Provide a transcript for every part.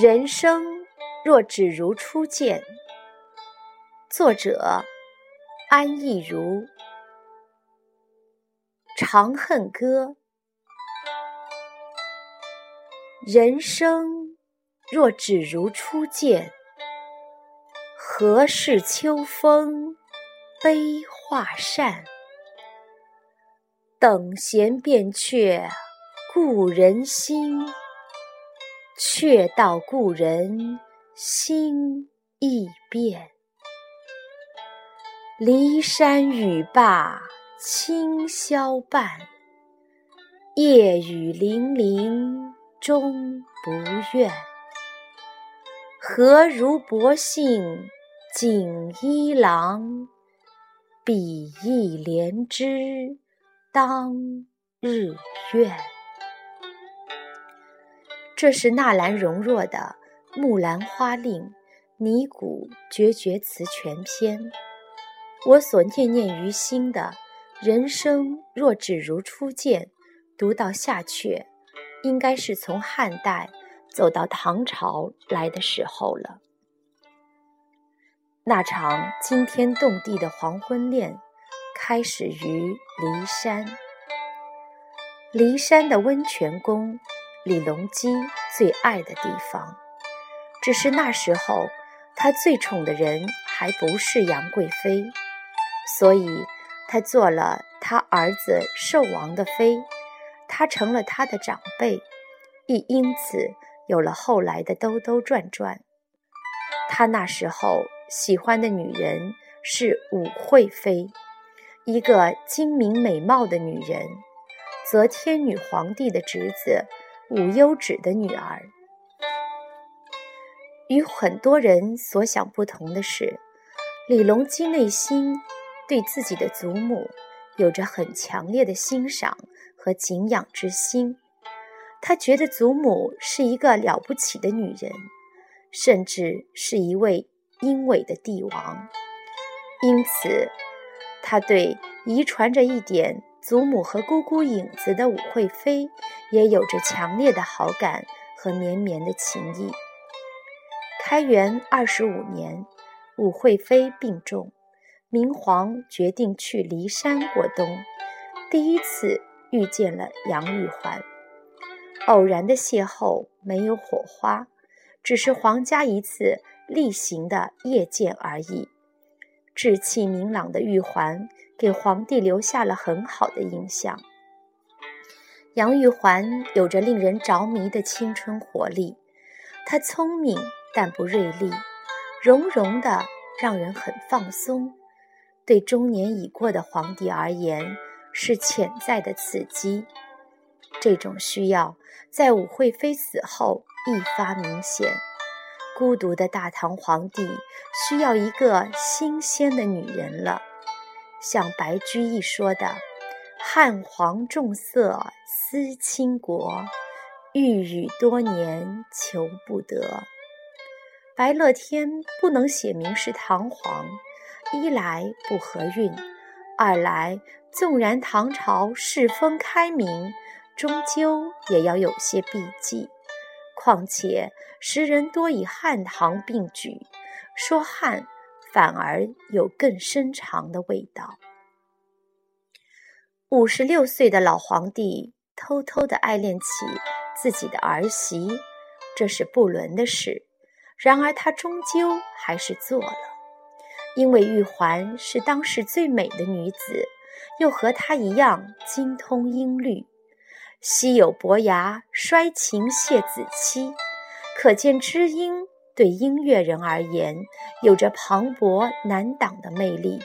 人生若只如初见。作者：安意如。《长恨歌》：人生若只如初见，何事秋风悲画扇？等闲变却故人心。却道故人心易变，骊山语罢清宵半，夜雨霖铃终不怨。何如薄幸锦衣郎，比翼连枝当日愿。这是纳兰容若的《木兰花令·拟古绝绝词全篇》。我所念念于心的“人生若只如初见”，读到下阙，应该是从汉代走到唐朝来的时候了。那场惊天动地的黄昏恋，开始于骊山。骊山的温泉宫。李隆基最爱的地方，只是那时候他最宠的人还不是杨贵妃，所以他做了他儿子寿王的妃，他成了他的长辈，亦因此有了后来的兜兜转转。他那时候喜欢的女人是武惠妃，一个精明美貌的女人，则天女皇帝的侄子。武攸止的女儿，与很多人所想不同的是，李隆基内心对自己的祖母有着很强烈的欣赏和敬仰之心。他觉得祖母是一个了不起的女人，甚至是一位英伟的帝王。因此，他对遗传着一点。祖母和姑姑影子的武惠妃也有着强烈的好感和绵绵的情谊。开元二十五年，武惠妃病重，明皇决定去骊山过冬，第一次遇见了杨玉环。偶然的邂逅，没有火花，只是皇家一次例行的夜见而已。志气明朗的玉环。给皇帝留下了很好的印象。杨玉环有着令人着迷的青春活力，她聪明但不锐利，融融的让人很放松。对中年已过的皇帝而言，是潜在的刺激。这种需要在武惠妃死后愈发明显。孤独的大唐皇帝需要一个新鲜的女人了。像白居易说的：“汉皇重色思倾国，御宇多年求不得。”白乐天不能写明是唐皇，一来不合韵，二来纵然唐朝世风开明，终究也要有些避忌。况且时人多以汉唐并举，说汉。反而有更深长的味道。五十六岁的老皇帝偷偷的爱恋起自己的儿媳，这是不伦的事。然而他终究还是做了，因为玉环是当时最美的女子，又和她一样精通音律。昔有伯牙摔琴谢子期，可见知音。对音乐人而言，有着磅礴难挡的魅力。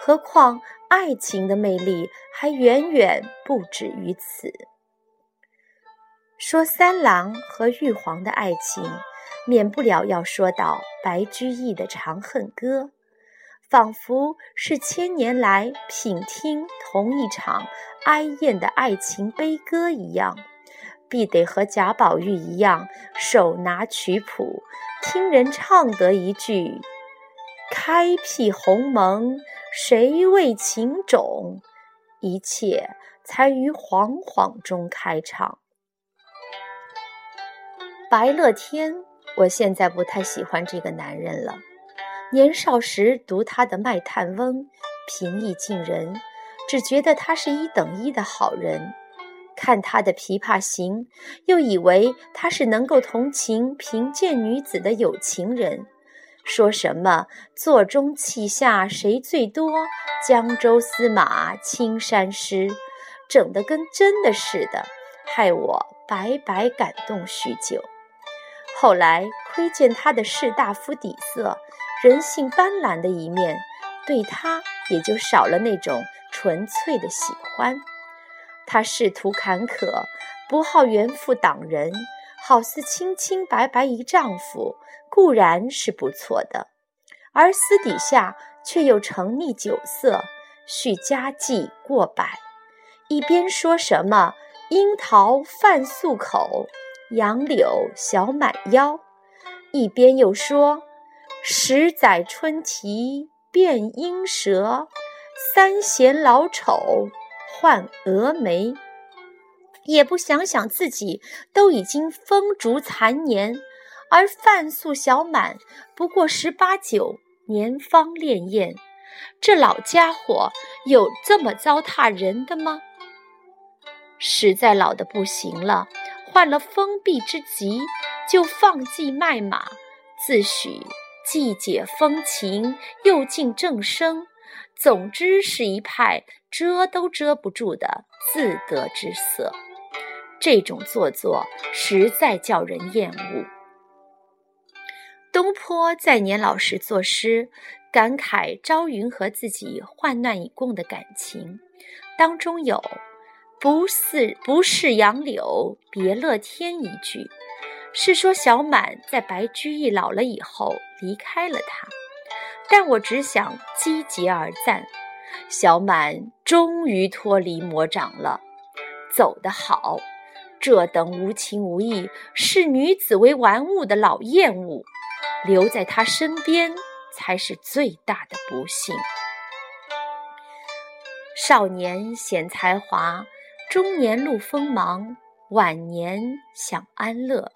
何况爱情的魅力还远远不止于此。说三郎和玉皇的爱情，免不了要说到白居易的《长恨歌》，仿佛是千年来品听同一场哀艳的爱情悲歌一样。必得和贾宝玉一样，手拿曲谱，听人唱得一句“开辟鸿蒙，谁为情种”，一切才于惶惶中开场。白乐天我现在不太喜欢这个男人了。年少时读他的《卖炭翁》，平易近人，只觉得他是一等一的好人。看他的《琵琶行》，又以为他是能够同情贫贱女子的有情人。说什么座中泣下谁最多？江州司马青衫湿，整得跟真的似的，害我白白感动许久。后来窥见他的士大夫底色，人性斑斓的一面，对他也就少了那种纯粹的喜欢。他仕途坎坷，不好缘妇党人，好似清清白白一丈夫，固然是不错的，而私底下却又沉溺酒色，续家计过百，一边说什么樱桃饭素口。杨柳小满腰，一边又说：“十载春啼变莺舌，三弦老丑换蛾眉。”也不想想自己都已经风烛残年，而范素小满不过十八九，年方潋滟。这老家伙有这么糟蹋人的吗？实在老的不行了。患了封闭之疾，就放弃卖马，自诩既解风情，又尽正声。总之是一派遮都遮不住的自得之色。这种做作实在叫人厌恶。东坡在年老时作诗，感慨朝云和自己患难与共的感情，当中有。不似不是杨柳别乐天一句，是说小满在白居易老了以后离开了他。但我只想击节而赞：小满终于脱离魔掌了，走得好！这等无情无义、视女子为玩物的老厌恶，留在他身边才是最大的不幸。少年显才华。中年露锋芒，晚年享安乐。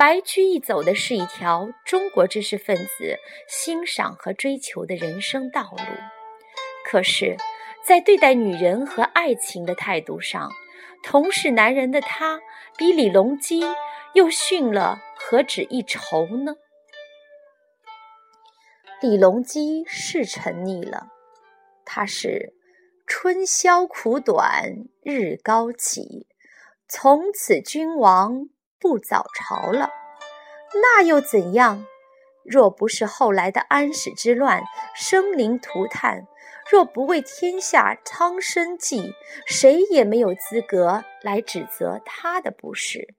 白居易走的是一条中国知识分子欣赏和追求的人生道路。可是，在对待女人和爱情的态度上，同是男人的他，比李隆基又逊了何止一筹呢？李隆基是沉溺了，他是。春宵苦短日高起，从此君王不早朝了。那又怎样？若不是后来的安史之乱生灵涂炭，若不为天下苍生计，谁也没有资格来指责他的不是。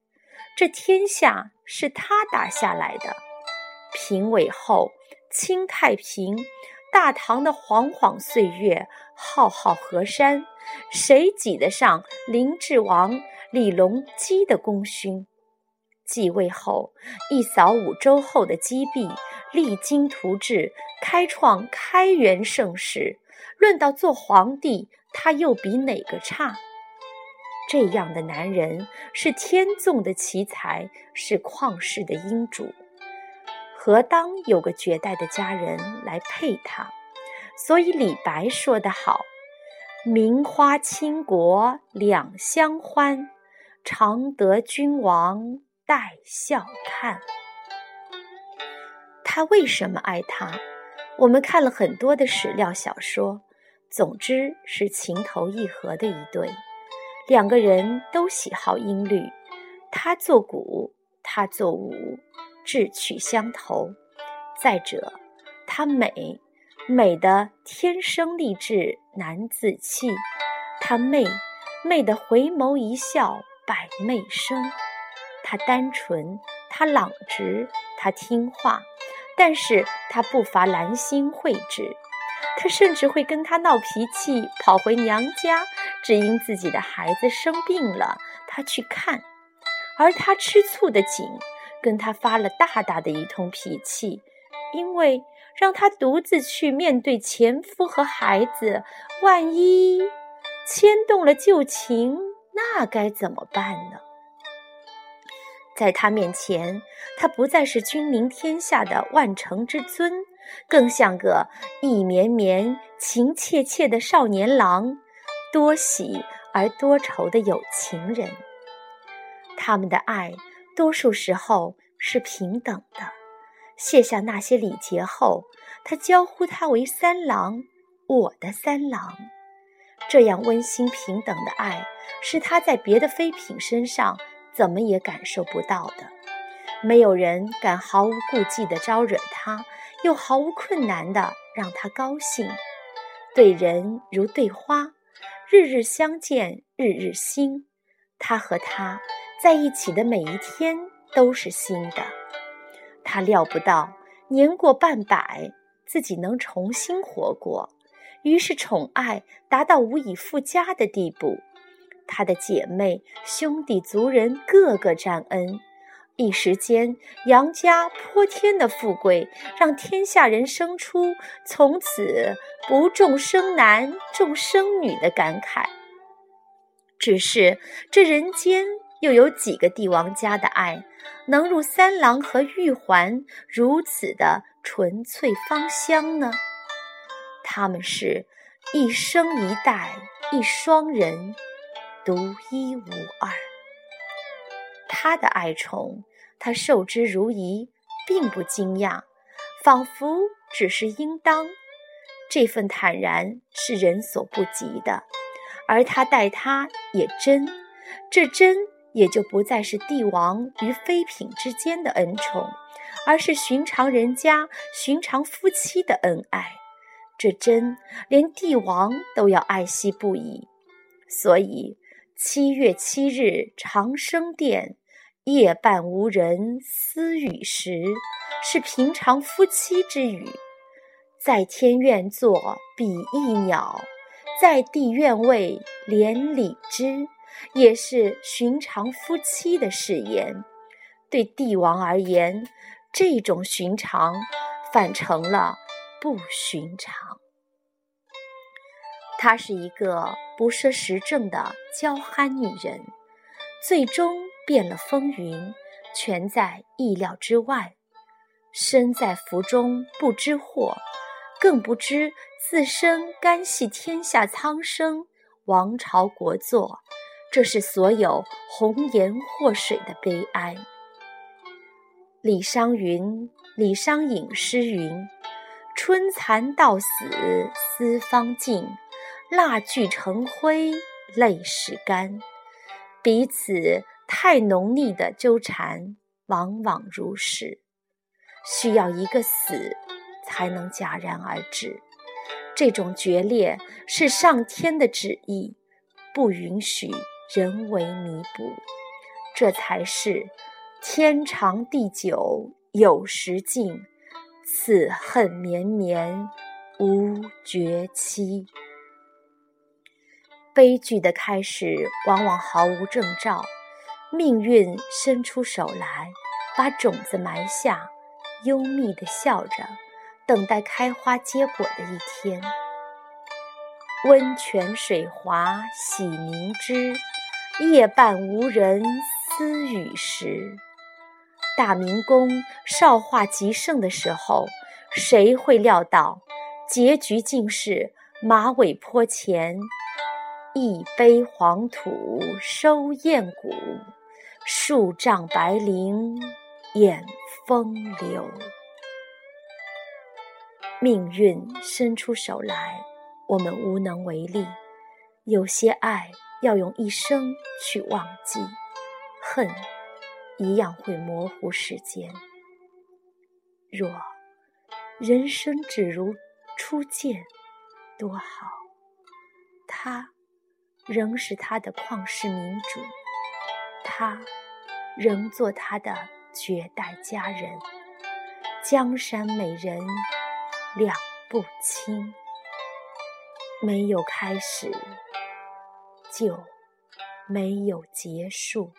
这天下是他打下来的。平尾后，清太平。大唐的煌煌岁月，浩浩河山，谁挤得上林志王李隆基的功勋？继位后，一扫五周后的积弊，励精图治，开创开元盛世。论到做皇帝，他又比哪个差？这样的男人是天纵的奇才，是旷世的英主。何当有个绝代的佳人来配他？所以李白说得好：“名花倾国两相欢，常得君王带笑看。”他为什么爱她？我们看了很多的史料小说，总之是情投意合的一对，两个人都喜好音律，他作鼓。他作舞，志趣相投。再者，她美，美的天生丽质难自弃。她媚，媚的回眸一笑百媚生。他单纯，他朗直，他听话，但是他不乏兰心慧质。他甚至会跟他闹脾气，跑回娘家，只因自己的孩子生病了，他去看。而他吃醋的紧，跟他发了大大的一通脾气，因为让他独自去面对前夫和孩子，万一牵动了旧情，那该怎么办呢？在他面前，他不再是君临天下的万乘之尊，更像个意绵绵、情切切的少年郎，多喜而多愁的有情人。他们的爱，多数时候是平等的。卸下那些礼节后，他交呼他为三郎，我的三郎。这样温馨平等的爱，是他在别的妃嫔身上怎么也感受不到的。没有人敢毫无顾忌地招惹他，又毫无困难地让他高兴。对人如对花，日日相见，日日新。他和他在一起的每一天都是新的。他料不到年过半百，自己能重新活过。于是宠爱达到无以复加的地步，他的姐妹、兄弟、族人个个沾恩。一时间，杨家泼天的富贵，让天下人生出从此不重生男，重生女的感慨。只是这人间又有几个帝王家的爱，能如三郎和玉环如此的纯粹芳香呢？他们是一生一代一双人，独一无二。他的爱宠，他受之如饴，并不惊讶，仿佛只是应当。这份坦然是人所不及的，而他待他也真，这真也就不再是帝王与妃嫔之间的恩宠，而是寻常人家、寻常夫妻的恩爱。这真连帝王都要爱惜不已，所以七月七日长生殿，夜半无人私语时，是平常夫妻之语；在天愿作比翼鸟，在地愿为连理枝，也是寻常夫妻的誓言。对帝王而言，这种寻常反成了。不寻常，她是一个不涉时政的娇憨女人，最终变了风云，全在意料之外。身在福中不知祸，更不知自身干系天下苍生、王朝国祚，这是所有红颜祸水的悲哀。李商云、李商隐诗云。春蚕到死丝方尽，蜡炬成灰泪始干。彼此太浓腻的纠缠，往往如是，需要一个死才能戛然而止。这种决裂是上天的旨意，不允许人为弥补。这才是天长地久有时尽。此恨绵绵无绝期。悲剧的开始往往毫无征兆，命运伸出手来，把种子埋下，幽密地笑着，等待开花结果的一天。温泉水滑洗凝脂，夜半无人私语时。大明宫少华极盛的时候，谁会料到结局竟是马尾坡前一杯黄土收雁骨，数丈白绫掩风流。命运伸出手来，我们无能为力。有些爱要用一生去忘记，恨。一样会模糊时间。若人生只如初见，多好！他仍是他的旷世明主，他仍做他的绝代佳人。江山美人两不清，没有开始，就没有结束。